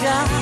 God.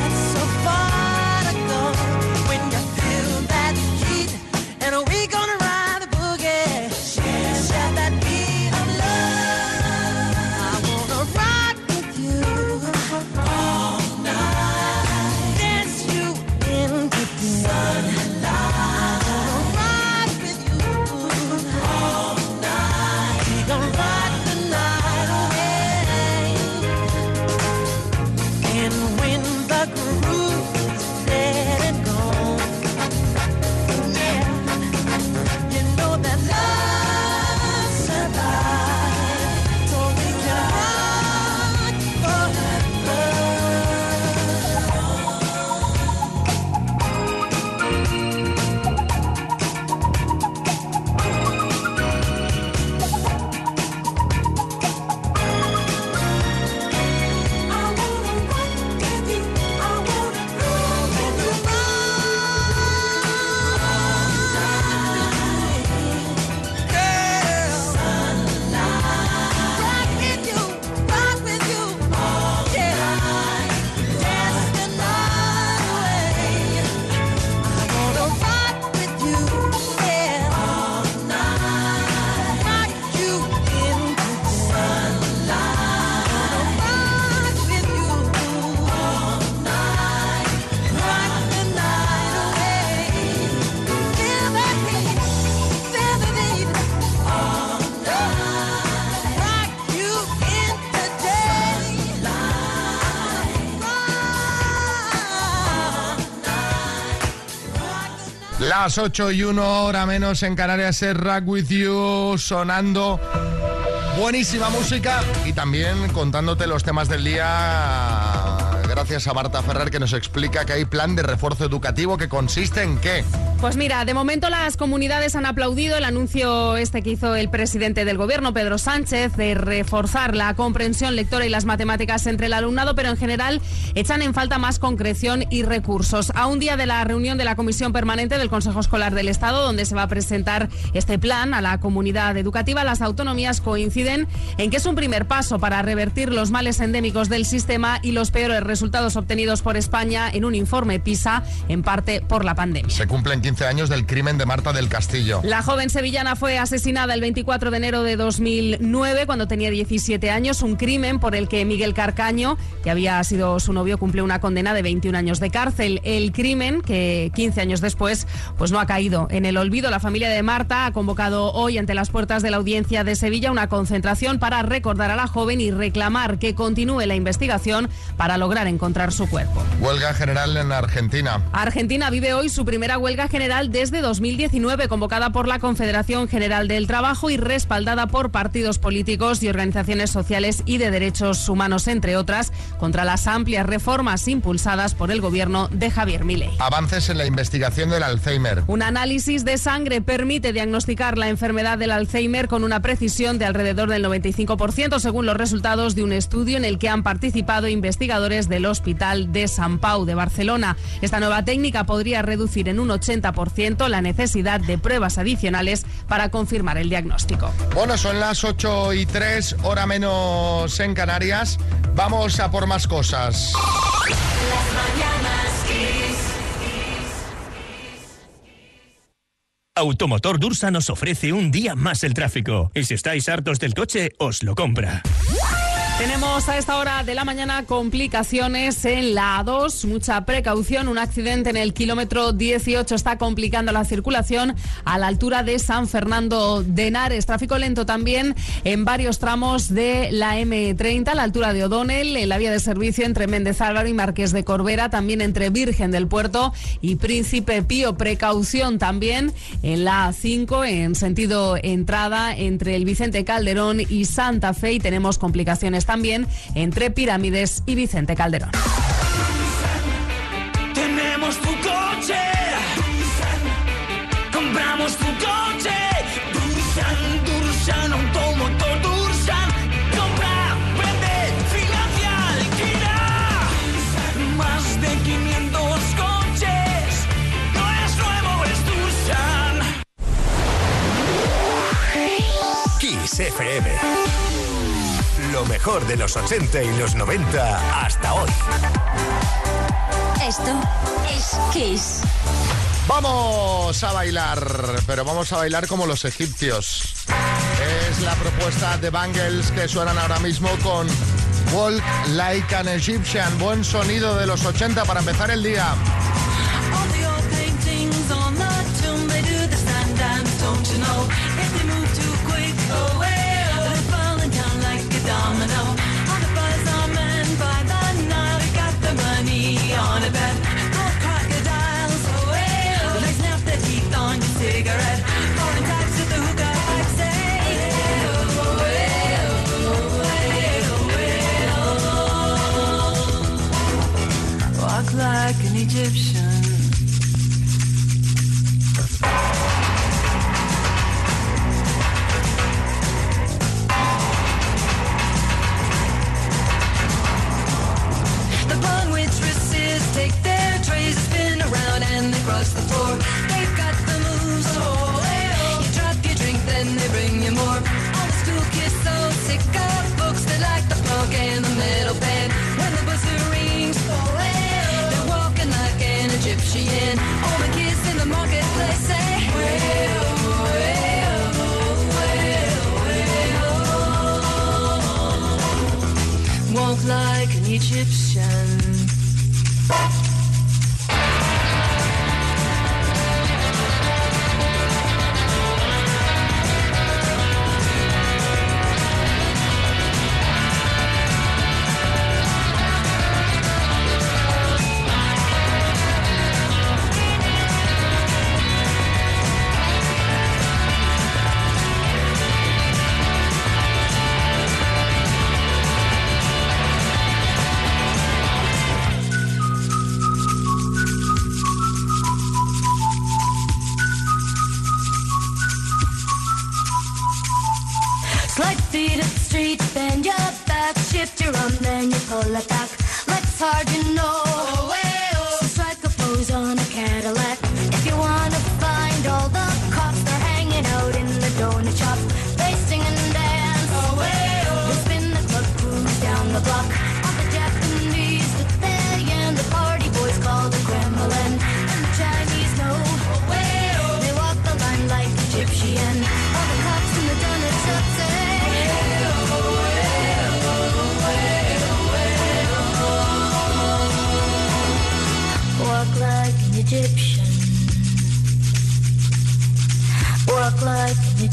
Las 8 y 1 hora menos en Canarias es Rack With You sonando buenísima música y también contándote los temas del día gracias a Marta Ferrer que nos explica que hay plan de refuerzo educativo que consiste en qué. Pues mira, de momento las comunidades han aplaudido el anuncio este que hizo el presidente del gobierno, Pedro Sánchez, de reforzar la comprensión lectora y las matemáticas entre el alumnado, pero en general echan en falta más concreción y recursos. A un día de la reunión de la Comisión Permanente del Consejo Escolar del Estado, donde se va a presentar este plan a la comunidad educativa, las autonomías coinciden en que es un primer paso para revertir los males endémicos del sistema y los peores resultados obtenidos por España en un informe PISA, en parte por la pandemia. Se cumplen 15 años del crimen de Marta del Castillo. La joven sevillana fue asesinada el 24 de enero de 2009, cuando tenía 17 años, un crimen por el que Miguel Carcaño, que había sido su novio, cumplió una condena de 21 años de cárcel. El crimen, que 15 años después, pues no ha caído en el olvido. La familia de Marta ha convocado hoy ante las puertas de la audiencia de Sevilla una concentración para recordar a la joven y reclamar que continúe la investigación para lograr en encontrar su cuerpo. Huelga general en Argentina. Argentina vive hoy su primera huelga general desde 2019, convocada por la Confederación General del Trabajo y respaldada por partidos políticos y organizaciones sociales y de derechos humanos, entre otras, contra las amplias reformas impulsadas por el gobierno de Javier Milei. Avances en la investigación del Alzheimer. Un análisis de sangre permite diagnosticar la enfermedad del Alzheimer con una precisión de alrededor del 95%, según los resultados de un estudio en el que han participado investigadores del Hospital de San Pau de Barcelona. Esta nueva técnica podría reducir en un 80% la necesidad de pruebas adicionales para confirmar el diagnóstico. Bueno, son las 8 y 3, hora menos en Canarias. Vamos a por más cosas. Automotor Dursa nos ofrece un día más el tráfico. Y si estáis hartos del coche, os lo compra. Tenemos a esta hora de la mañana complicaciones en la A2, mucha precaución, un accidente en el kilómetro 18 está complicando la circulación a la altura de San Fernando de Henares, tráfico lento también en varios tramos de la M30 a la altura de O'Donnell, en la vía de servicio entre Méndez Álvaro y Marqués de Corbera, también entre Virgen del Puerto y Príncipe Pío, precaución también en la A5 en sentido entrada entre el Vicente Calderón y Santa Fe y tenemos complicaciones también entre Pirámides y Vicente Calderón. Tenemos tu coche. Compramos tu coche. Dursan, Dursan, automotor Dursan. Compra, vende, financia, alquila. Más de 500 coches. No es nuevo, es Dursan. Kiss FM. Lo mejor de los 80 y los 90 hasta hoy. Esto es Kiss. Vamos a bailar, pero vamos a bailar como los egipcios. Es la propuesta de Bangles que suenan ahora mismo con Walk Like an Egyptian. Buen sonido de los 80 para empezar el día. All the old paintings on the tomb, they do the stand dance, don't you know? Domino. All the are men by the Nile, they got the money on a bet. Gold crocodiles, oh well, they snap their teeth on your cigarette.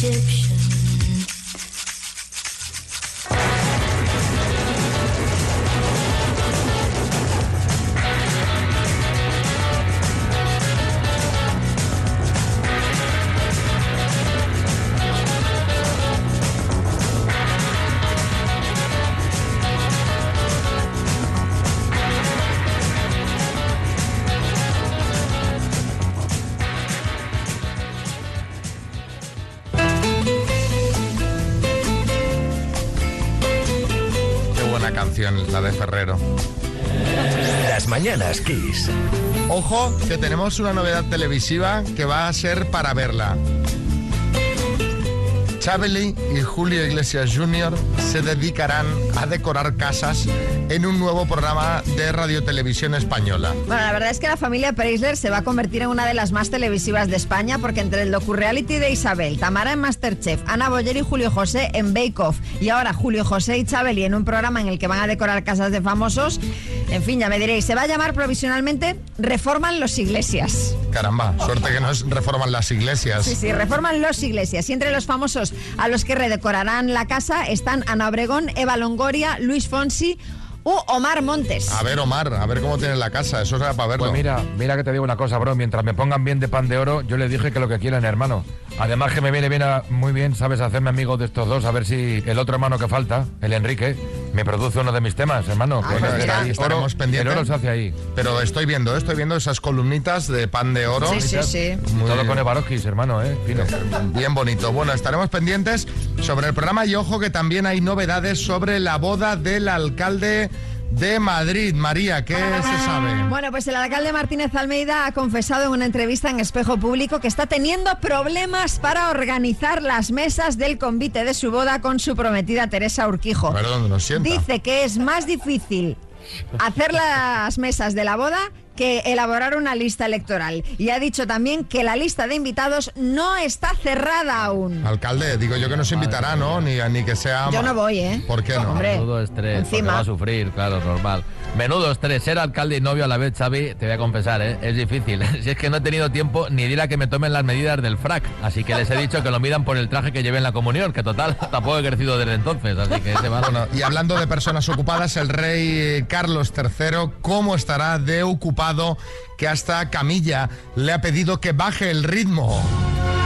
Like mañanas Kiss. Ojo, que tenemos una novedad televisiva que va a ser para verla. Chabeli y Julio Iglesias Jr. se dedicarán a decorar casas en un nuevo programa de radiotelevisión española. Bueno, la verdad es que la familia Preisler se va a convertir en una de las más televisivas de España porque entre el docu-reality de Isabel, Tamara en Masterchef, Ana Boyer y Julio José en Bake Off y ahora Julio José y Chabeli en un programa en el que van a decorar casas de famosos, en fin, ya me diréis, se va a llamar provisionalmente Reforman los Iglesias. Caramba, suerte que nos reforman las iglesias. Sí, sí, reforman los Iglesias. Y entre los famosos a los que redecorarán la casa están Ana Obregón, Eva Longoria, Luis Fonsi u Omar Montes. A ver, Omar, a ver cómo tiene la casa, eso será para verlo. Pues mira, mira que te digo una cosa, bro. Mientras me pongan bien de pan de oro, yo les dije que lo que quieran, hermano. Además que me viene bien a- muy bien, ¿sabes? Hacerme amigo de estos dos, a ver si el otro hermano que falta, el Enrique, me produce uno de mis temas, hermano. Ah, pues está mira. ahí. Estaremos Oro- pendientes. El oro se hace ahí. Pero estoy viendo, estoy viendo esas columnitas de pan de oro. Sí, sí, sí. Muy- Todo con Evaroskis, hermano, ¿eh? Fino. Bien bonito. Bueno, estaremos pendientes sobre el programa y ojo que también hay novedades sobre la boda del alcalde de Madrid. María, ¿qué se sabe? Bueno, pues el alcalde Martínez Almeida ha confesado en una entrevista en Espejo Público que está teniendo problemas para organizar las mesas del convite de su boda con su prometida Teresa Urquijo. Dónde nos sienta. Dice que es más difícil hacer las mesas de la boda que elaborar una lista electoral y ha dicho también que la lista de invitados no está cerrada aún. Alcalde, digo yo que nos invitará, ¿no? Ni, ni que sea... Yo no voy, ¿eh? ¿Por qué no? Hombre, Menudo estrés, encima. va a sufrir, claro, normal. Menudo estrés, ser alcalde y novio a la vez, Xavi, te voy a confesar, ¿eh? es difícil. Si es que no he tenido tiempo ni de ir a que me tomen las medidas del frac, así que les he dicho que lo midan por el traje que llevé en la comunión, que total, tampoco he crecido desde entonces, así que ese va Bueno, y hablando de personas ocupadas, el rey eh, Carlos III, ¿cómo estará de ocupado sábado que hasta Camilla le ha pedido que baje el ritmo?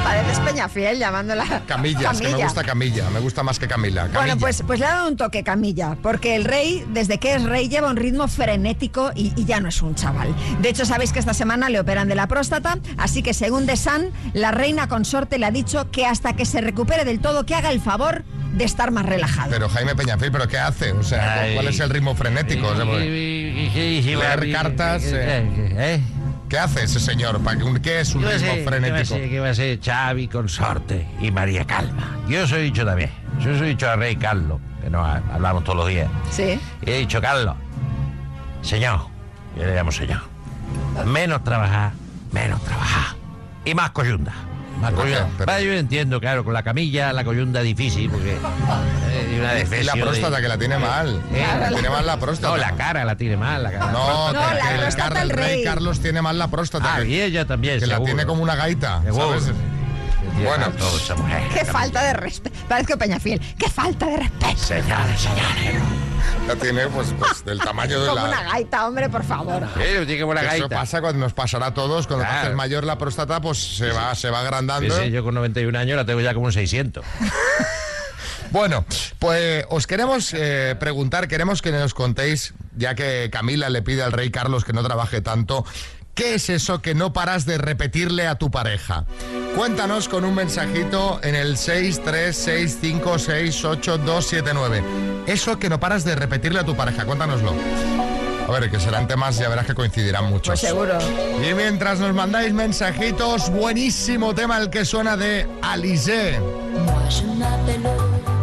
Pareces Peñafiel llamándola Camilla, es que me gusta Camilla, me gusta más que Camila. Bueno, Camilla. pues, pues le ha dado un toque Camilla, porque el rey, desde que es rey, lleva un ritmo frenético y, y ya no es un chaval. De hecho, sabéis que esta semana le operan de la próstata, así que según The Sun, la reina consorte le ha dicho que hasta que se recupere del todo, que haga el favor de estar más relajado. Pero Jaime Peñafil, ¿pero qué hace? O sea. ¿cuál es el ritmo frenético? O sea, porque- Leer cartas, ¿Eh? ¿Qué hace ese señor? ¿Para qué- ¿Qué es un ¿Qué va a ritmo a frenético? ser? ¿Qué va a ser Xavi Consorte y María Calma? Yo os he dicho también. Yo os he dicho al rey Carlos, que nos ha- hablamos todos los días. Sí. Y he dicho, Carlos, señor, yo le llamo señor, menos trabajar, menos trabajar. Y más coyunda. Más coyunda. Pero- Vale, yo entiendo, claro, con la camilla, la coyunda difícil, porque... una Y la próstata, de- que la tiene mal. ¿Eh? La tiene mal la próstata. No, la cara la tiene mal. La cara. No, No, la que el, próstata el rey rey. Carlos tiene mal la próstata. Ah, que, y ella también, que la seguro. tiene como una gaita. ¿sabes? Bueno. mal todo esa mujer. Qué falta de respeto. Parezco Peñafiel. Qué falta de respeto. Señores, señores. La tiene pues, pues del tamaño de Como una la... gaita, hombre, por favor. Eh, tiene como una Eso gaita. pasa cuando nos pasará a todos, cuando te Claro. haces mayor la próstata, pues se va, se va agrandando. Sí, sí, yo con 91 años la tengo ya como un 600. Bueno, pues os queremos eh, preguntar, queremos que nos contéis, ya que Camila le pide al rey Carlos que no trabaje tanto, ¿qué es eso que no paras de repetirle a tu pareja? Cuéntanos con un mensajito en el 636568279. Eso que no paras de repetirle a tu pareja, cuéntanoslo. A ver, que serán temas, ya verás que coincidirán muchos. Pues seguro. Y mientras nos mandáis mensajitos, buenísimo tema el que suena de Alizé. Moi je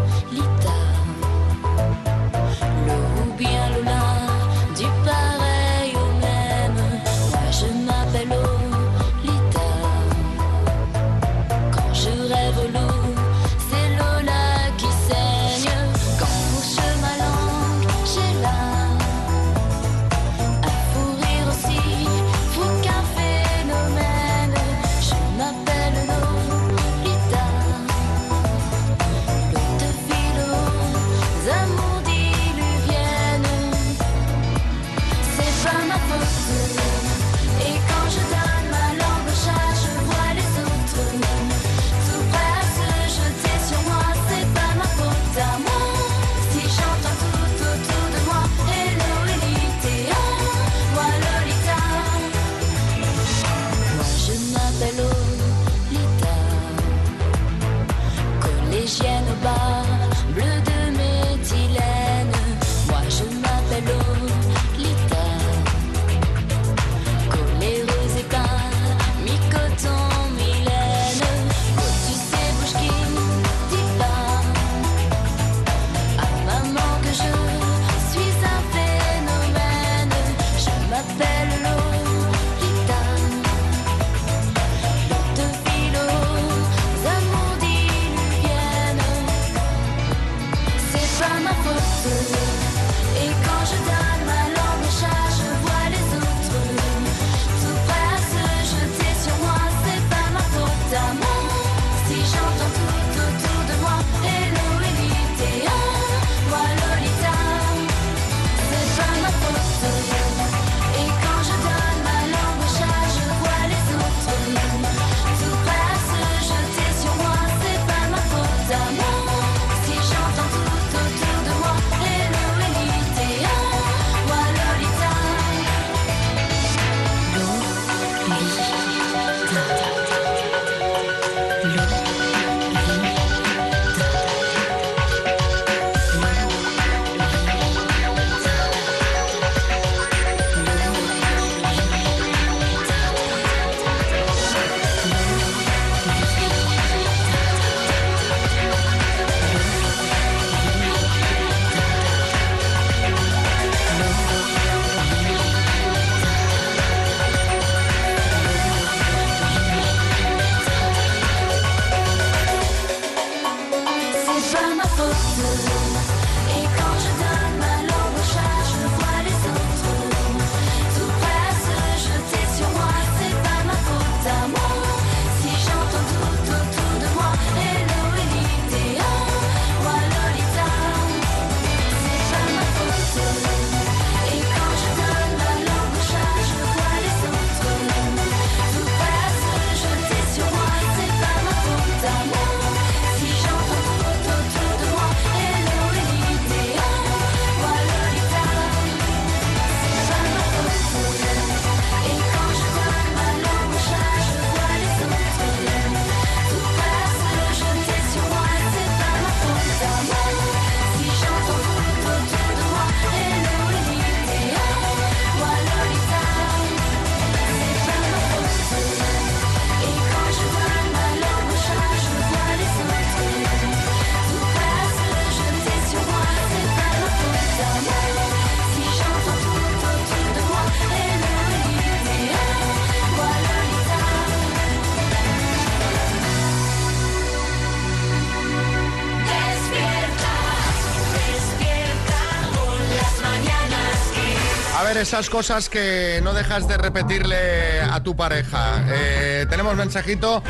esas cosas que no dejas de repetirle a tu pareja. Eh, tenemos mensajito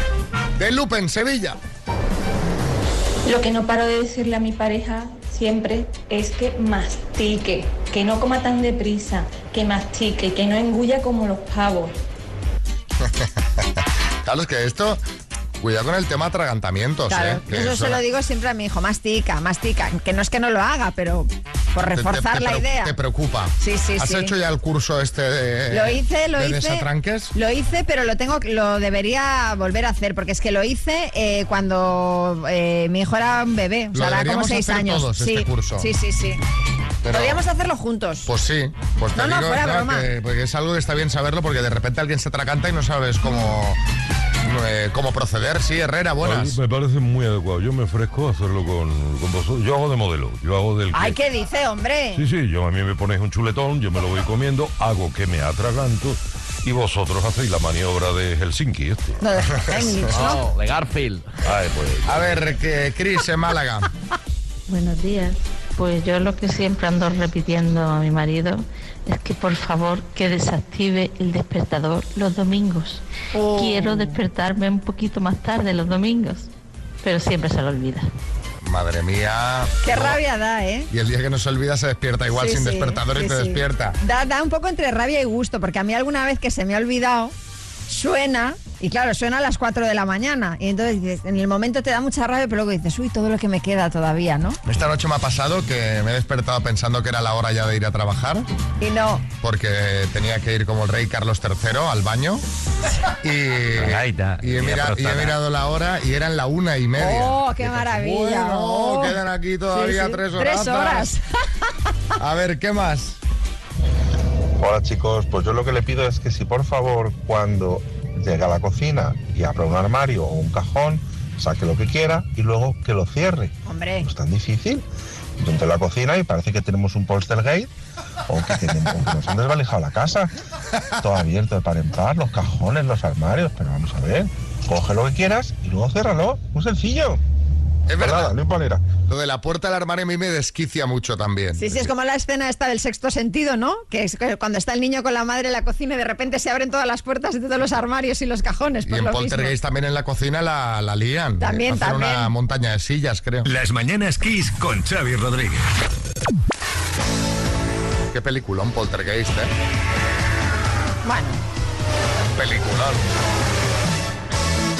de Lupe en Sevilla. Lo que no paro de decirle a mi pareja siempre es que mastique, que no coma tan deprisa, que mastique, que no engulla como los pavos. Claro, es que esto, cuidado con el tema atragantamientos, Claro, ¿eh? Eso se lo digo siempre a mi hijo, mastica, mastica, que no es que no lo haga, pero por te- te- reforzar te la idea. Te preocupa. Sí, sí, ¿Has sí. hecho ya el curso este de, Lo hice, lo de hice. desatranques? Lo hice, pero lo tengo, lo debería volver a hacer, porque es que lo hice eh, cuando eh, mi hijo era un bebé, o sea, era como seis hacer años. todos, sí, este curso. sí, sí, sí. Pero- Podríamos hacerlo juntos. Pues sí, pues te No, no, fuera broma. que- porque es algo que está bien saberlo porque de repente alguien se atraganta y no sabes cómo, eh, cómo proceder. Sí, Herrera, buenas. Me parece muy adecuado. Yo me ofrezco a hacerlo con, con vosotros. Yo hago de modelo. Yo hago del. que- Ay, ¿qué dice, hombre? Sí, sí, yo a mí me ponéis un chuletón, yo me lo voy comiendo, hago que me atraganto y vosotros hacéis la maniobra de Helsinki. Este. No, de Heinrich, ¿no? de Garfield. Ay, pues. A ver, que Cris en Málaga. Buenos días. Pues yo lo que siempre ando repitiendo a mi marido es que por favor que desactive el despertador los domingos. Oh. Quiero despertarme un poquito más tarde los domingos, pero siempre se lo olvida. Madre mía. Qué rabia da, ¿eh? Y el día que no se olvida se despierta igual Sí, sin sí, despertador y te sí. despierta. Da, da un poco entre rabia y gusto, porque a mí alguna vez que se me ha olvidado, suena, y claro, suena a las 4 de la mañana. Y entonces dices, en el momento te da mucha rabia, pero luego dices, uy, todo lo que me queda todavía, ¿no? Esta noche me ha pasado que me he despertado pensando que era la hora ya de ir a trabajar, Y no. porque tenía que ir como el rey Carlos III al baño. Y, he, y mira- y he aprotada. mirado la hora y eran la una y media. ¡Oh, qué maravilla! Bueno, Oh. quedan aquí todavía Sí, sí. tres horas. Tres horas. A ver, ¿qué más? Hola chicos, pues yo lo que le pido es que si por favor cuando llegue a la cocina y abra un armario o un cajón, saque lo que quiera y luego que lo cierre. Hombre. No es tan difícil. Yo entro a la cocina y parece que tenemos un poltergeist o que, tenemos, o que nos han desvalijado la casa. Todo abierto de par en par, los cajones, los armarios, pero vamos a ver. Coge lo que quieras y luego ciérralo. Muy sencillo. Es verdad. nada, no hay manera. Lo de la puerta del armario a mí me desquicia mucho también. Sí, sí, es como la escena esta del sexto sentido, ¿no? Que es cuando está el niño con la madre en la cocina y de repente se abren todas las puertas de todos los armarios y los cajones. Y en lo mismo. Poltergeist también en la cocina la, la lían. También, Hacen también. una montaña de sillas, creo. Las mañanas Kiss con Xavi Rodríguez. Qué peliculón Poltergeist, ¿eh? Bueno, Peliculón.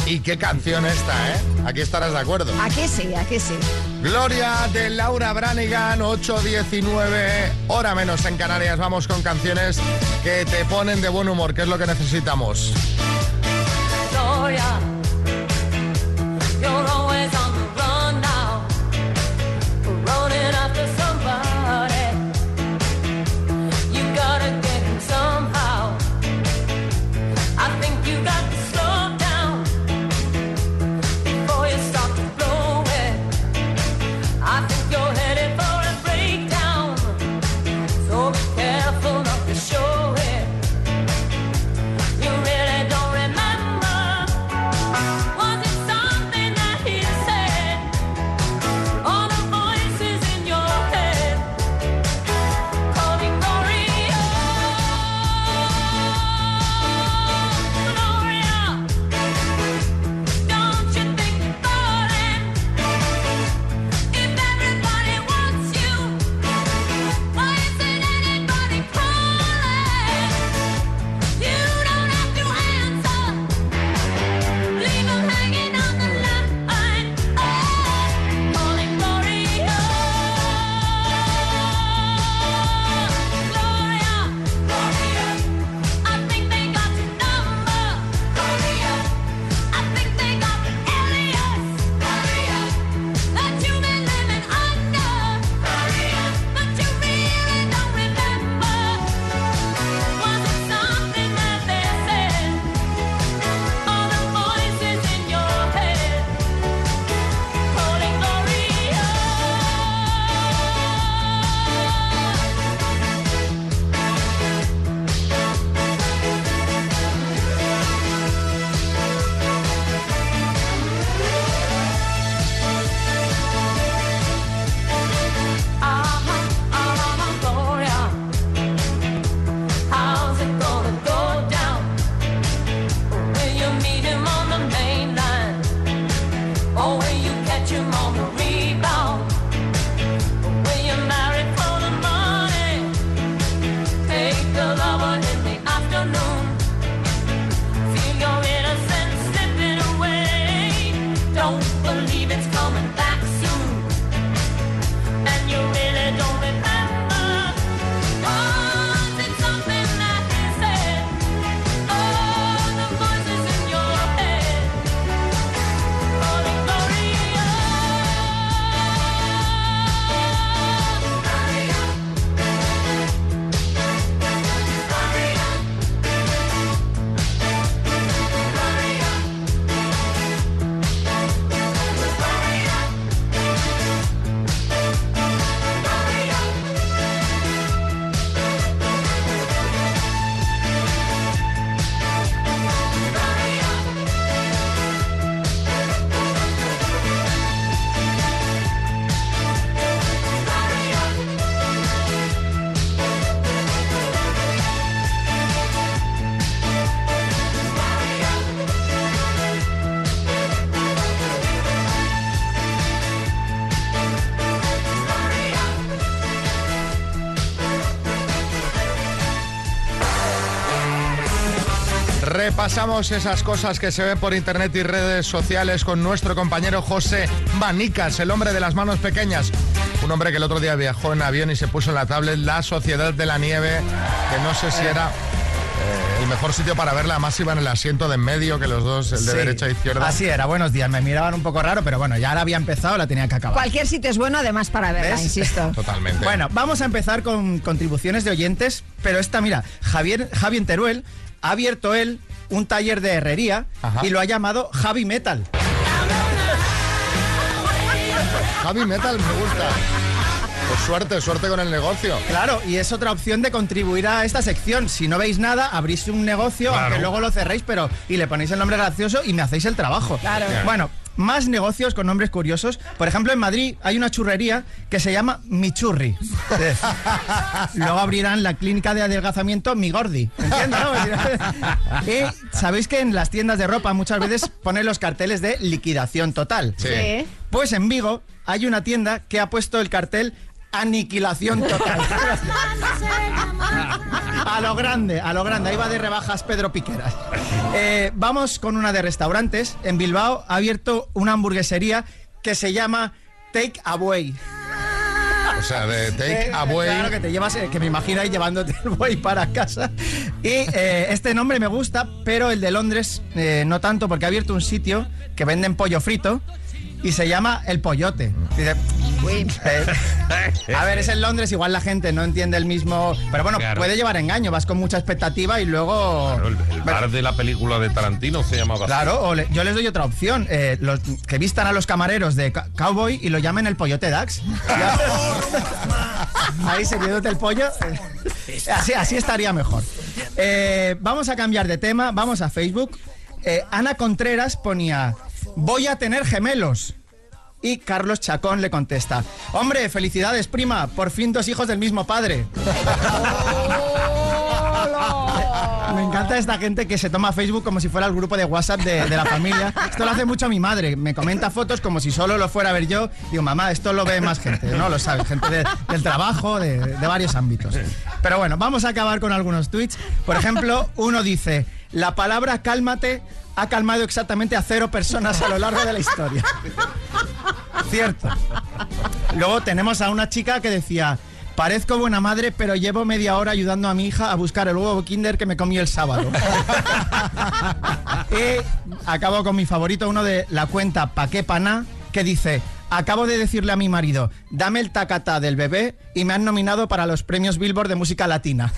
Y qué canción esta, ¿eh? Aquí estarás de acuerdo. aquí sí, aquí sí. Gloria de Laura Branigan, 8.19, hora menos en Canarias. Vamos con canciones que te ponen de buen humor, que es lo que necesitamos. Gloria, Repasamos esas cosas que se ven por internet y redes sociales con nuestro compañero José Manicas, el hombre de las manos pequeñas. Un hombre que el otro día viajó en avión y se puso en la tablet La Sociedad de la Nieve, que no sé si era eh, el mejor sitio para verla, además iba en el asiento de en medio, que los dos, el de Sí. derecha e izquierda. Así era, buenos días. Me miraban un poco raro, pero bueno, ya ahora había empezado, la tenía que acabar. Cualquier sitio es bueno, además, para verla, ¿Ves? insisto. Totalmente. Bueno, vamos a empezar con contribuciones de oyentes, pero esta, mira, Javier, Javi en Teruel ha abierto él un taller de herrería Ajá. y lo ha llamado Javi Metal. Javi Metal me gusta. Pues suerte, suerte con el negocio. Claro, y es otra opción de contribuir a esta sección. Si no veis nada, abrís un negocio, Claro. aunque luego lo cerréis, pero y le ponéis el nombre gracioso y me hacéis el trabajo. Claro. Bueno, más negocios con nombres curiosos. Por ejemplo, en Madrid hay una churrería que se llama Michurri. Luego abrirán la clínica de adelgazamiento Mi Gordi. ¿Entiendes? no? y sabéis que en las tiendas de ropa muchas veces ponen los carteles de liquidación total. Sí. Pues en Vigo hay una tienda que ha puesto el cartel Aniquilación total. a lo grande, a lo grande. Ahí va de rebajas Pedro Piqueras. Eh, vamos con una de restaurantes. En Bilbao ha abierto una hamburguesería que se llama Take Away. O sea, de take Eh, away. Claro, que te llevas, eh, que me imagino ahí llevándote el buey para casa. Y eh, este nombre me gusta, pero el de Londres eh, no tanto, porque ha abierto un sitio que venden pollo frito y se llama El Pollote. Dice, eh, a ver, es en Londres, igual la gente no entiende el mismo. Pero bueno, Claro. puede llevar engaño, vas con mucha expectativa y luego. Claro, el, el bar de la película de Tarantino se llamaba así. Claro, o le- yo les doy otra opción. eh, los, que vistan a los camareros de ca- Cowboy y lo llamen el Pollote Dax. Ahí sirviéndote el pollo. Así, así estaría mejor. Eh, vamos a cambiar de tema, vamos a Facebook. Eh, Ana Contreras ponía, voy a tener gemelos. Y Carlos Chacón le contesta, hombre, felicidades prima, por fin dos hijos del mismo padre. Me encanta esta gente que se toma Facebook como si fuera el grupo de WhatsApp de, de la familia. Esto lo hace mucho mi madre. Me comenta fotos como si solo lo fuera a ver yo. Digo, mamá, esto lo ve más gente. No lo sabe, gente de- del trabajo, de, de varios ámbitos. Pero bueno, vamos a acabar con algunos tweets. Por ejemplo, uno dice, la palabra cálmate ha calmado exactamente a cero personas a lo largo de la historia. Cierto. Luego tenemos a una chica que decía, parezco buena madre, pero llevo media hora ayudando a mi hija a buscar el huevo Kinder que me comí el sábado. y acabo con mi favorito, uno de la cuenta Pa' qué paná, que dice, acabo de decirle a mi marido, dame el tacatá del bebé y me han nominado para los premios Billboard de música latina.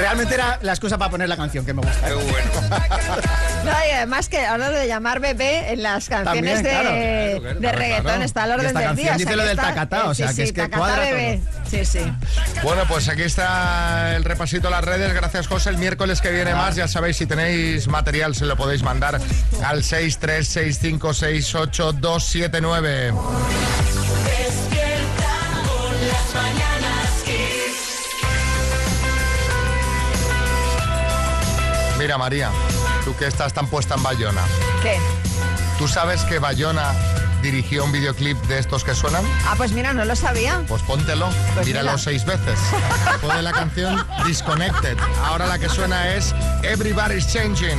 Realmente era la excusa para poner la canción que me gusta. No, y además que ahora lo de llamar bebé en las canciones También, de, claro, claro, claro, de claro, reggaetón claro. está al orden esta del canción día. dice lo que del tacatá, o sí, sea, que sí, es que cuadra bebé. Sí, sí. Bueno, pues aquí está el repasito a las redes. Gracias, José. El miércoles que viene más, ya sabéis, si tenéis material, se lo podéis mandar al 636568279. Despierta con las mañanas Mira, María, tú que estás tan puesta en Bayona. ¿Qué? ¿Tú sabes que Bayona dirigió un videoclip de estos que suenan? Ah, pues mira, no lo sabía. Pues póntelo, Pues míralo mira. seis veces. De la canción Disconnected. Ahora la que suena es Everybody's Changing.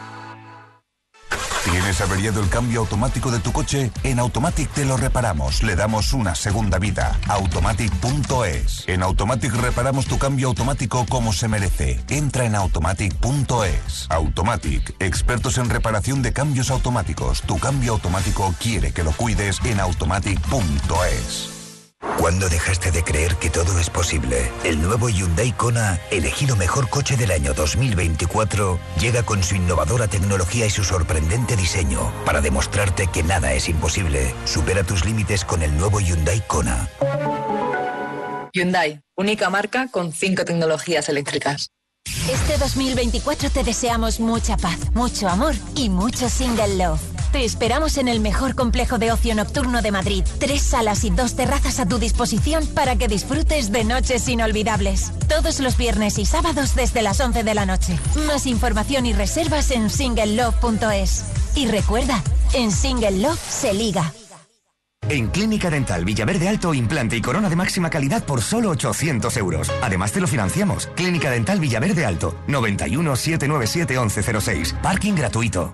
¿Tienes averiado el cambio automático de tu coche? En Automatic te lo reparamos, le damos una segunda vida. Automatic.es. En Automatic reparamos tu cambio automático como se merece. Entra en Automatic.es. Automatic, expertos en reparación de cambios automáticos. Tu cambio automático quiere que lo cuides en Automatic.es. ¿Cuándo dejaste de creer que todo es posible? El nuevo Hyundai Kona, elegido mejor coche del año 2024, llega con su innovadora tecnología y su sorprendente diseño para demostrarte que nada es imposible. Supera tus límites con el nuevo Hyundai Kona. Hyundai, única marca con cinco tecnologías eléctricas. Este 2024 te deseamos mucha paz, mucho amor y mucho single love. Te esperamos en el mejor complejo de ocio nocturno de Madrid. Tres salas y dos terrazas a tu disposición para que disfrutes de noches inolvidables. Todos los viernes y sábados desde las 11 de la noche. Más información y reservas en singlelove.es. Y recuerda, en Single Love se liga. En Clínica Dental Villaverde Alto, implante y corona de máxima calidad por solo 800 euros. Además te lo financiamos. Clínica Dental Villaverde Alto, 91 797 1106. Parking gratuito.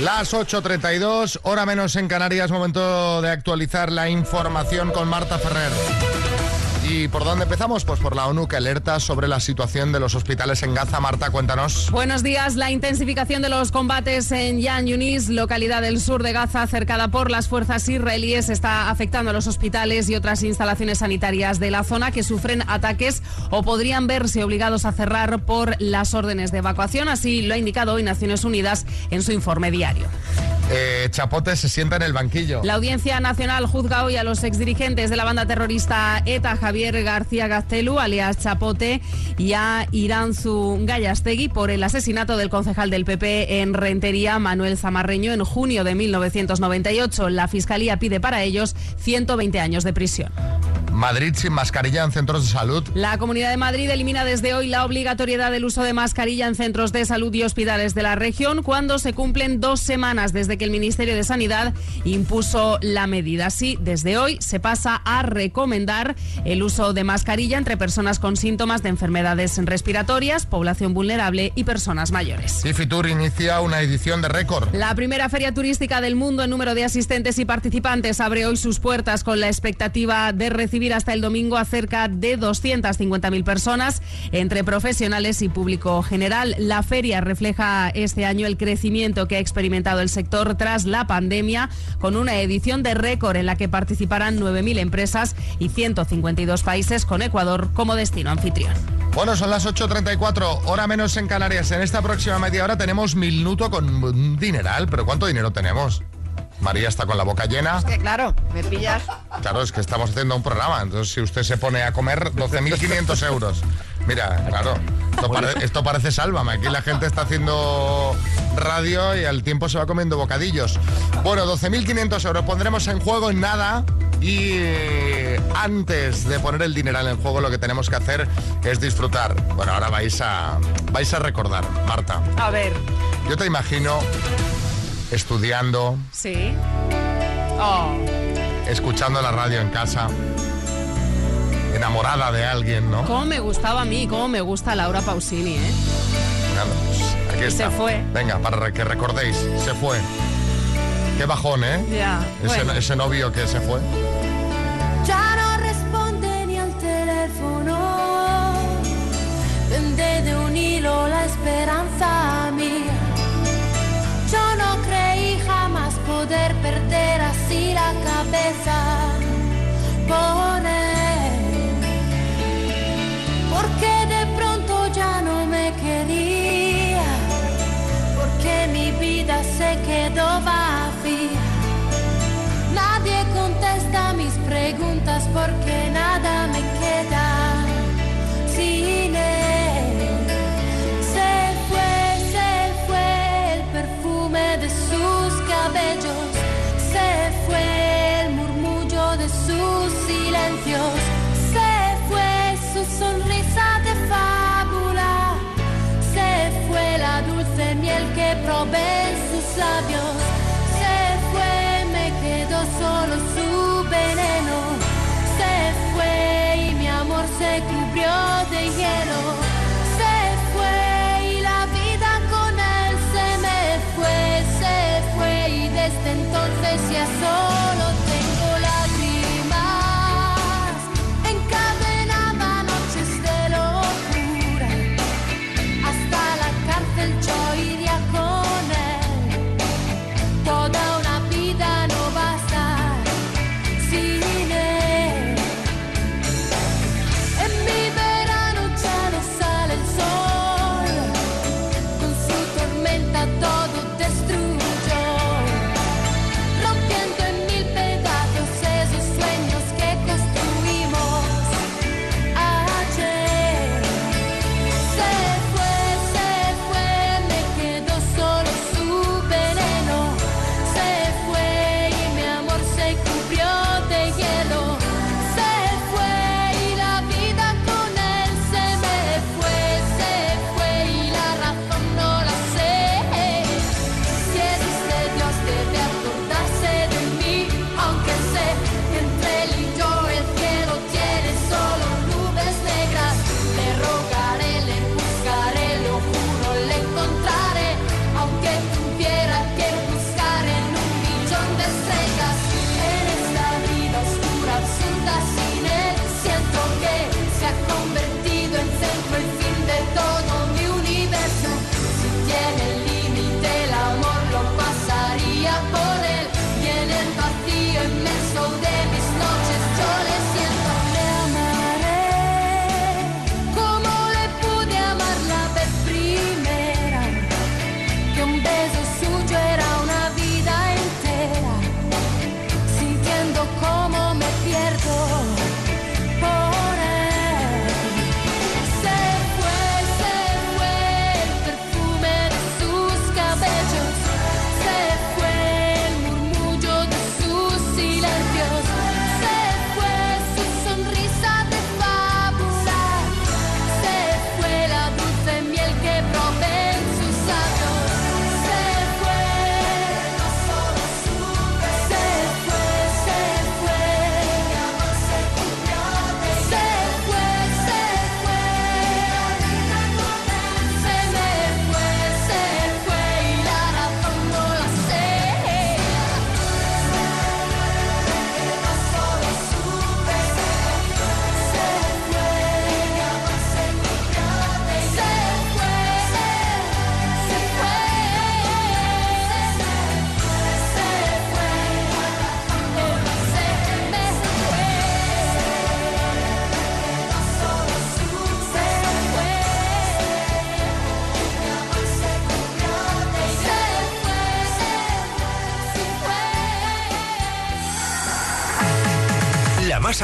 Las 8.32, hora menos en Canarias, momento de actualizar la información con Marta Ferrer. ¿Y por dónde empezamos? Pues por la ONU que alerta sobre la situación de los hospitales en Gaza. Marta, cuéntanos. Buenos días. La intensificación de los combates en Yan Yunis, localidad del sur de Gaza, cercada por las fuerzas israelíes, está afectando a los hospitales y otras instalaciones sanitarias de la zona que sufren ataques o podrían verse obligados a cerrar por las órdenes de evacuación. Así lo ha indicado hoy Naciones Unidas en su informe diario. Eh, Chapote se sienta en el banquillo. La Audiencia Nacional juzga hoy a los exdirigentes de la banda terrorista ETA, Javier García Gaztelu, alias Chapote, y a Iranzu Gallastegui por el asesinato del concejal del PP en Rentería, Manuel Zamarreño, en junio de 1998. La Fiscalía pide para ellos 120 años de prisión. Madrid sin mascarilla en centros de salud. La Comunidad de Madrid elimina desde hoy la obligatoriedad del uso de mascarilla en centros de salud y hospitales de la región cuando se cumplen dos semanas desde que el Ministerio de Sanidad impuso la medida. Así, desde hoy se pasa a recomendar el uso de mascarilla entre personas con síntomas de enfermedades respiratorias, población vulnerable y personas mayores. Y Fitur inicia una edición de récord. La primera feria turística del mundo en número de asistentes y participantes abre hoy sus puertas con la expectativa de recibir hasta el domingo a cerca de 250.000 personas entre profesionales y público general. La feria refleja este año el crecimiento que ha experimentado el sector tras la pandemia, con una edición de récord en la que participarán 9.000 empresas y 152 países con Ecuador como destino anfitrión. Bueno, son las 8.34, hora menos en Canarias. En esta próxima media hora tenemos minuto con dineral, pero ¿cuánto dinero tenemos? María está con la boca llena. Es que claro, me pillas. Claro, es que estamos haciendo un programa, entonces si usted se pone a comer 12.500 euros. Mira, claro, esto, pare- esto parece sálvame. Aquí la gente está haciendo radio y el tiempo se va comiendo bocadillos. Bueno, 12.500 euros pondremos en juego en nada. Y antes de poner el dineral en juego, lo que tenemos que hacer es disfrutar. Bueno, ahora vais a, vais a recordar, Marta. A ver, Yo te imagino estudiando, sí. Oh, escuchando la radio en casa, enamorada de alguien, ¿no? cómo me gustaba a mí, cómo me gusta Laura Pausini, ¿eh? Claro, pues, aquí Se está. fue. Venga, para que recordéis, se fue. Qué bajón, ¿eh? Ya, Ese, bueno. ese novio que se fue. Ya no responde ni al teléfono. Pende de un hilo la esperanza así la cabeza por él. Porque de pronto ya no me quería. Porque mi vida se quedó vacía. Nadie contesta mis preguntas porque en sus labios, se fue, me quedó solo su veneno, se fue y mi amor se cubrió de hielo,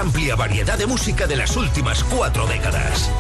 amplia variedad de música de las últimas cuatro décadas.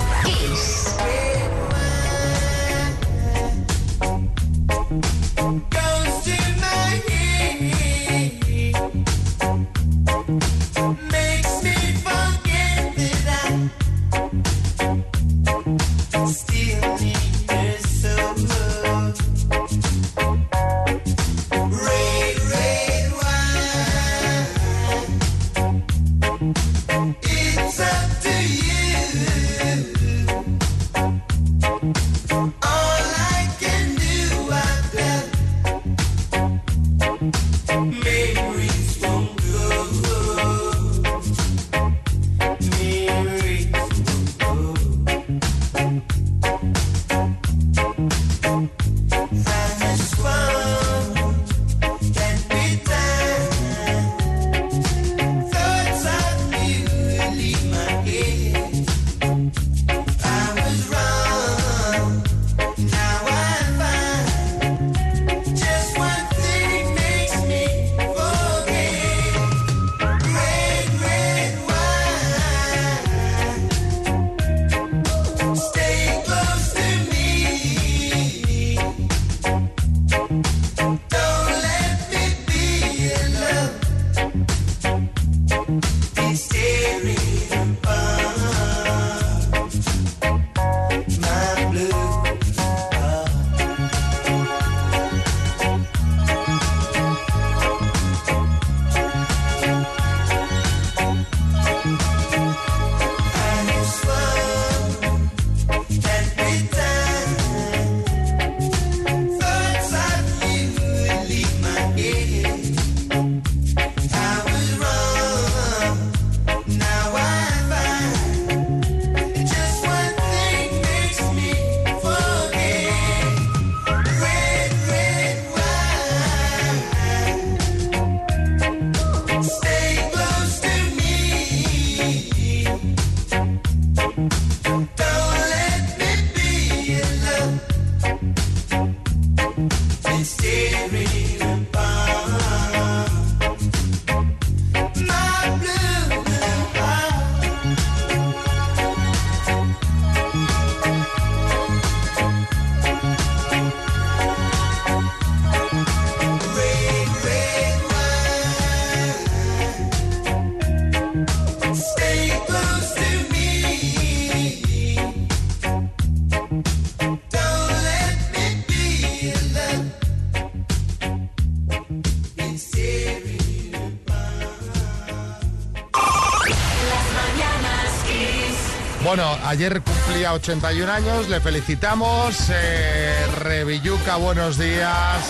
Ayer cumplía 81 años, le felicitamos. Eh, Revilluca, buenos días.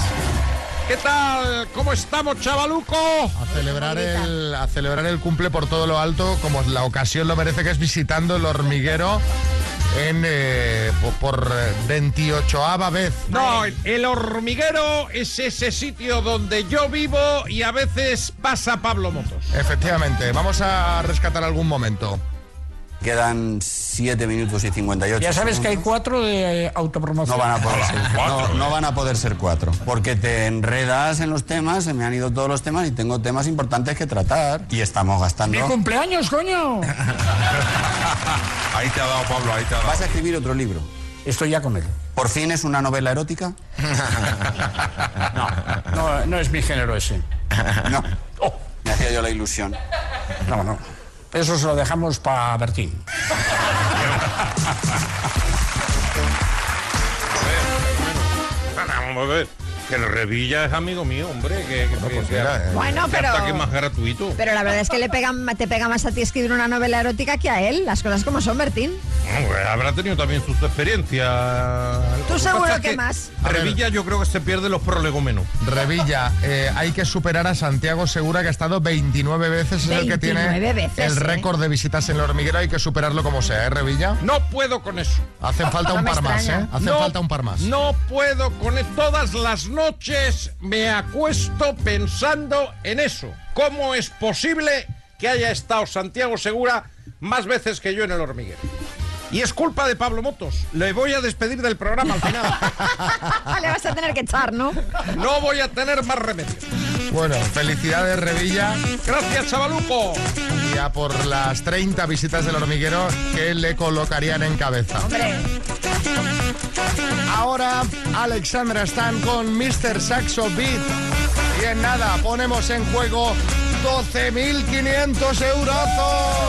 ¿Qué tal? ¿Cómo estamos, chavaluco? A celebrar, el, a celebrar el cumple por todo lo alto, como la ocasión lo merece, que es visitando el hormiguero en, eh, po- por 28ava vez. No, el- el hormiguero es ese sitio donde yo vivo y a veces pasa Pablo Motos. Efectivamente, vamos a rescatar algún momento. Quedan 7 minutos y 58 Ya sabes que hay cuatro de eh, autopromoción. No van, a poder ser, no, no van a poder ser cuatro, porque te enredas en los temas, se me han ido todos los temas y tengo temas importantes que tratar y estamos gastando... ¡Mi cumpleaños, coño! Ahí te ha dado Pablo, ahí te ha dado. ¿Vas a escribir otro libro? Estoy ya con él. ¿Por fin es una novela erótica? No, no es mi género ese. No. Me hacía yo la ilusión. No, no. Eso se lo dejamos para Bertín. A. Que el Revilla es amigo mío, hombre. Que, que- que- que- eh. Bueno, que pero- ataque más gratuito. Pero la verdad es que le pega, te pega más a ti escribir una novela erótica que a él. Las cosas como son, Bertín. Hombre, habrá tenido también sus experiencias. Tú Lo seguro que más. Revilla yo creo que se pierde los prolegómenos. Revilla, eh, hay que superar a Santiago Segura, que ha estado 29 veces, es el que tiene 29 veces, el ¿eh? récord de visitas en el hormiguero, hay que superarlo como sea, ¿eh, Revilla? No puedo con eso. Hacen falta No un par más. ¿eh? Hacen No, falta un par más. No puedo con eso. Todas las noches me acuesto pensando en eso. ¿Cómo es posible que haya estado Santiago Segura más veces que yo en el hormiguero? Y es culpa de Pablo Motos. Le voy a despedir del programa al final. Le vas a tener que echar, ¿no? No voy a tener más remedio. Bueno, felicidades, Revilla. Gracias, chavaluco. Ya por las 30 visitas del hormiguero que le colocarían en cabeza. Hombre. Ahora Alexandra Stan con Mr. Saxo Beat. Y en nada, ponemos en juego 12.500 euros.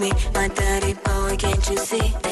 Me. My daddy boy, can't you see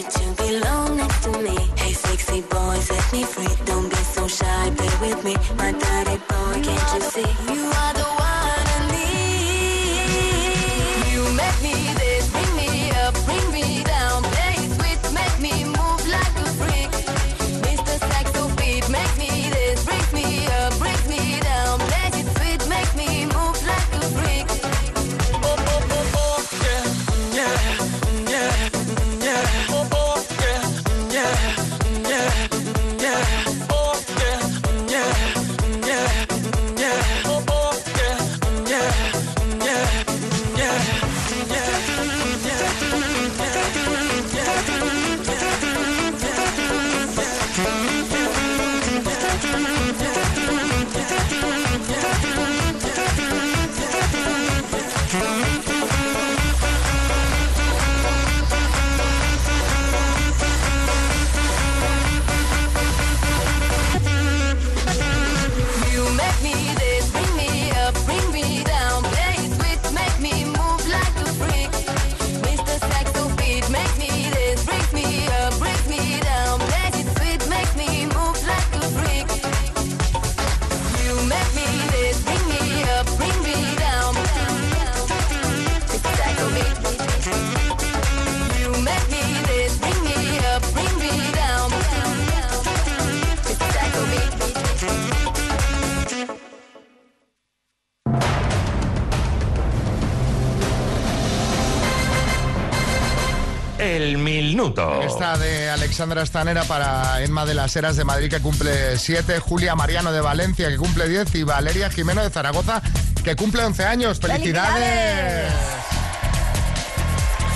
Alexandra Stanera para Emma de las Heras de Madrid que cumple 7, Julia Mariano de Valencia que cumple 10 y Valeria Jimeno de Zaragoza que cumple 11 años. ¡Felicidades!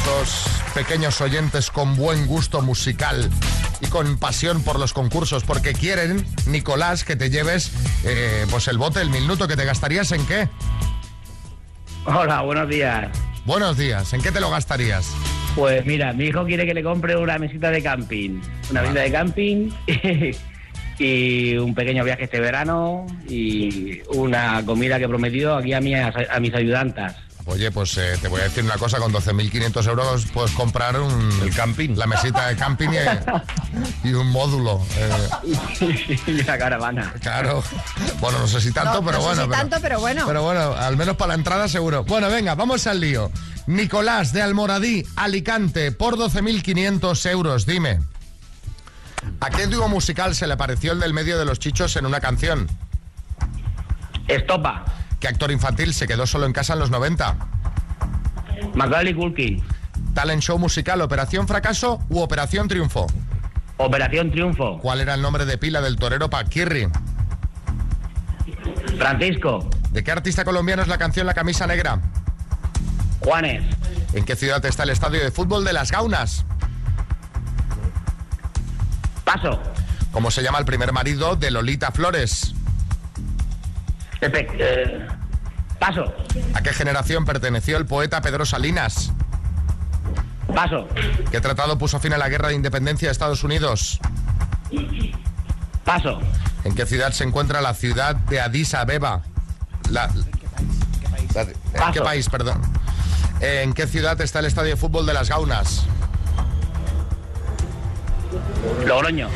Esos pequeños oyentes con buen gusto musical y con pasión por los concursos porque quieren, Nicolás, que te lleves eh, pues el bote, el minuto que te gastarías en qué. Hola, buenos días. Buenos días, ¿en qué te lo gastarías? Pues mira, mi hijo quiere que le compre una mesita de camping. Una mesita de camping y un pequeño viaje este verano y una comida que he prometido aquí a, a mis ayudantas. Oye, pues eh, te voy a decir una cosa, con 12.500 euros puedes comprar un... El camping. La mesita de camping y, y un módulo. eh, y una caravana. claro. Bueno, no sé si tanto, No, pero no sé bueno. si pero- tanto, pero bueno. Pero bueno, al menos para la entrada seguro. Bueno, venga, vamos al lío. Nicolás de Almoradí, Alicante, por 12.500 euros, dime. ¿A qué dúo musical se le pareció el del medio de los chichos en una canción? Estopa. ¿Qué actor infantil se quedó solo en casa en los 90? Macaulay Culkin. Talent show musical, Operación Fracaso u Operación Triunfo. Operación Triunfo. ¿Cuál era el nombre de pila del torero Paquirri? Francisco. ¿De qué artista colombiano es la canción La camisa negra? Juanes. ¿En qué ciudad está el estadio de fútbol de Las Gaunas? Paso. ¿Cómo se llama el primer marido de Lolita Flores? Pepe, eh, paso. ¿A qué generación perteneció el poeta Pedro Salinas? Paso. ¿Qué tratado puso fin a la guerra de independencia de Estados Unidos? Paso. ¿En qué ciudad se encuentra la ciudad de Addis Abeba? La- ¿En qué país, perdón? ¿En qué ciudad está el estadio de fútbol de las Gaunas? Logroño.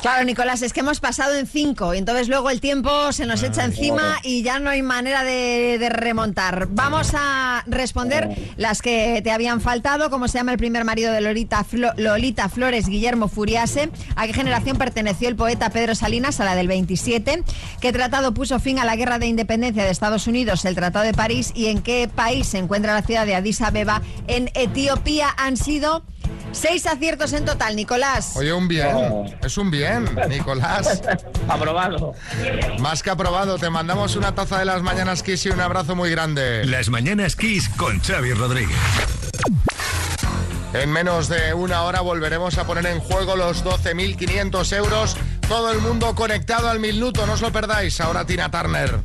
Claro, Nicolás, es que hemos pasado en cinco y entonces luego el tiempo se nos echa encima y ya no hay manera de, de remontar. Vamos a responder las que te habían faltado. ¿Cómo se llama el primer marido de Lolita, Flo- Lolita Flores, Guillermo Furiase? ¿A qué generación perteneció el poeta Pedro Salinas? A la del 27. ¿Qué tratado puso fin a la guerra de independencia de Estados Unidos? El Tratado de París. ¿Y en qué país se encuentra la ciudad de Addis Abeba? En Etiopía han sido... Seis aciertos en total, Nicolás. Oye, un bien. Es un bien, Nicolás. Aprobado. Más que aprobado. Te mandamos una taza de las mañanas Kiss y un abrazo muy grande. Las mañanas Kiss con Xavi Rodríguez. En menos de una hora volveremos a poner en juego los 12.500 euros. Todo el mundo conectado al minuto, no os lo perdáis. Ahora Tina Turner.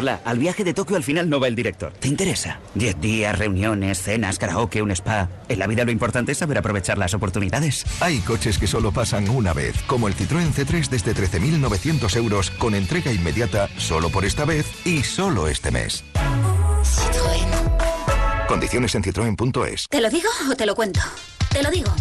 Carla, al viaje de Tokio al final no va el director. ¿Te interesa? Diez días, reuniones, cenas, karaoke, un spa. En la vida lo importante es saber aprovechar las oportunidades. Hay coches que solo pasan una vez, como el Citroën C3 desde 13.900 euros con entrega inmediata solo por esta vez y solo este mes. Condiciones en citroen.es. ¿Te lo digo o te lo cuento? Te lo digo.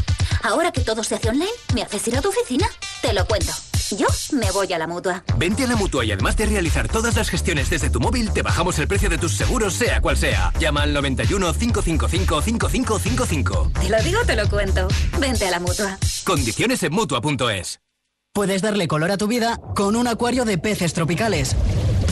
Ahora que todo se hace online, ¿me haces ir a tu oficina? Te lo cuento. Yo me voy a la mutua. Vente a la mutua y además de realizar todas las gestiones desde tu móvil, te bajamos el precio de tus seguros, sea cual sea. Llama al 91 555 5555. Te lo digo, te lo cuento. Vente a la mutua. Condiciones en mutua.es. Puedes darle color a tu vida con un acuario de peces tropicales.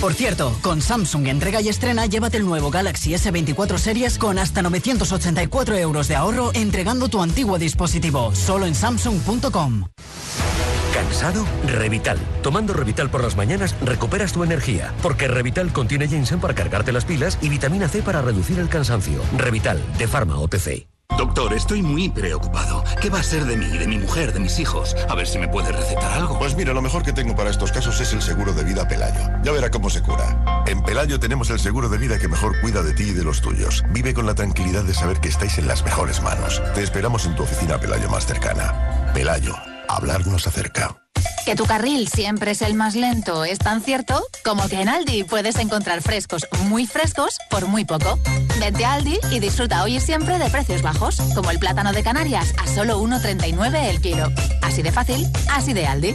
Por cierto, con Samsung entrega y estrena, llévate el nuevo Galaxy S24 Series con hasta 984 euros de ahorro entregando tu antiguo dispositivo. Solo en Samsung.com. ¿Cansado? Revital. Tomando Revital por las mañanas recuperas tu energía, porque Revital contiene ginseng para cargarte las pilas y vitamina C para reducir el cansancio. Revital, de Pharma OTC. Doctor, estoy muy preocupado. ¿Qué va a ser de mí, de mi mujer, de mis hijos? A ver si me puede recetar algo. Pues mira, lo mejor que tengo para estos casos es el seguro de vida Pelayo. Ya verá cómo se cura. En Pelayo tenemos el seguro de vida que mejor cuida de ti y de los tuyos. Vive con la tranquilidad de saber que estáis en las mejores manos. Te esperamos en tu oficina Pelayo más cercana. Pelayo, hablar nos acerca. Que tu carril siempre es el más lento es tan cierto como que en Aldi puedes encontrar frescos muy frescos por muy poco. Vente a Aldi y disfruta hoy y siempre de precios bajos, como el plátano de Canarias a solo 1,39 el kilo. Así de fácil, así de Aldi.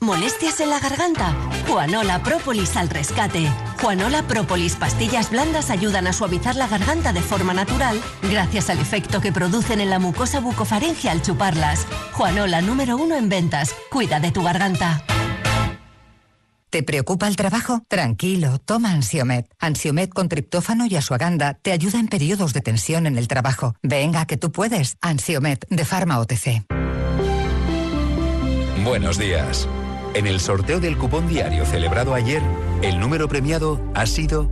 ¿Molestias en la garganta? Juanola Própolis al rescate. Juanola Própolis pastillas blandas ayudan a suavizar la garganta de forma natural gracias al efecto que producen en la mucosa bucofaringe al chuparlas. Juanola número uno en ventas. Cuida de tu garganta. ¿Te preocupa el trabajo? Tranquilo, toma Ansiomet. Ansiomet con triptófano y asuaganda te ayuda en periodos de tensión en el trabajo. Venga, que tú puedes. Ansiomet de Pharma OTC. Buenos días. En el sorteo del cupón diario celebrado ayer, el número premiado ha sido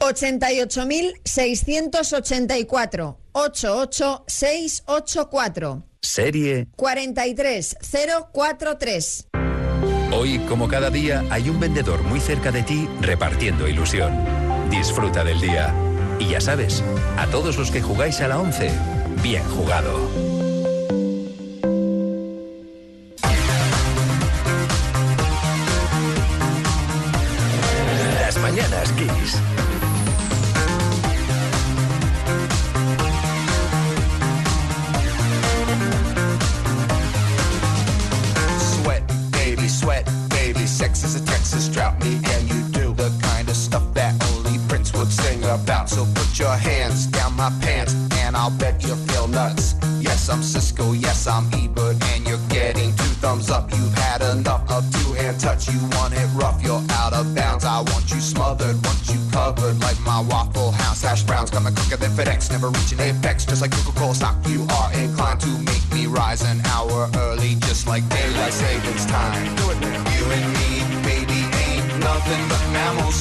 88.684. 88684. serie. 43043. Hoy, como cada día, hay un vendedor muy cerca de ti repartiendo ilusión. Disfruta del día. Y ya sabes, a todos los que jugáis a la 11, bien jugado. Mañanas Kiss. Sweat, baby, sweat, baby. Sex is a Texas drought. Me and you do the kind of stuff that only Prince would sing about. So put your hands down my pants, and I'll bet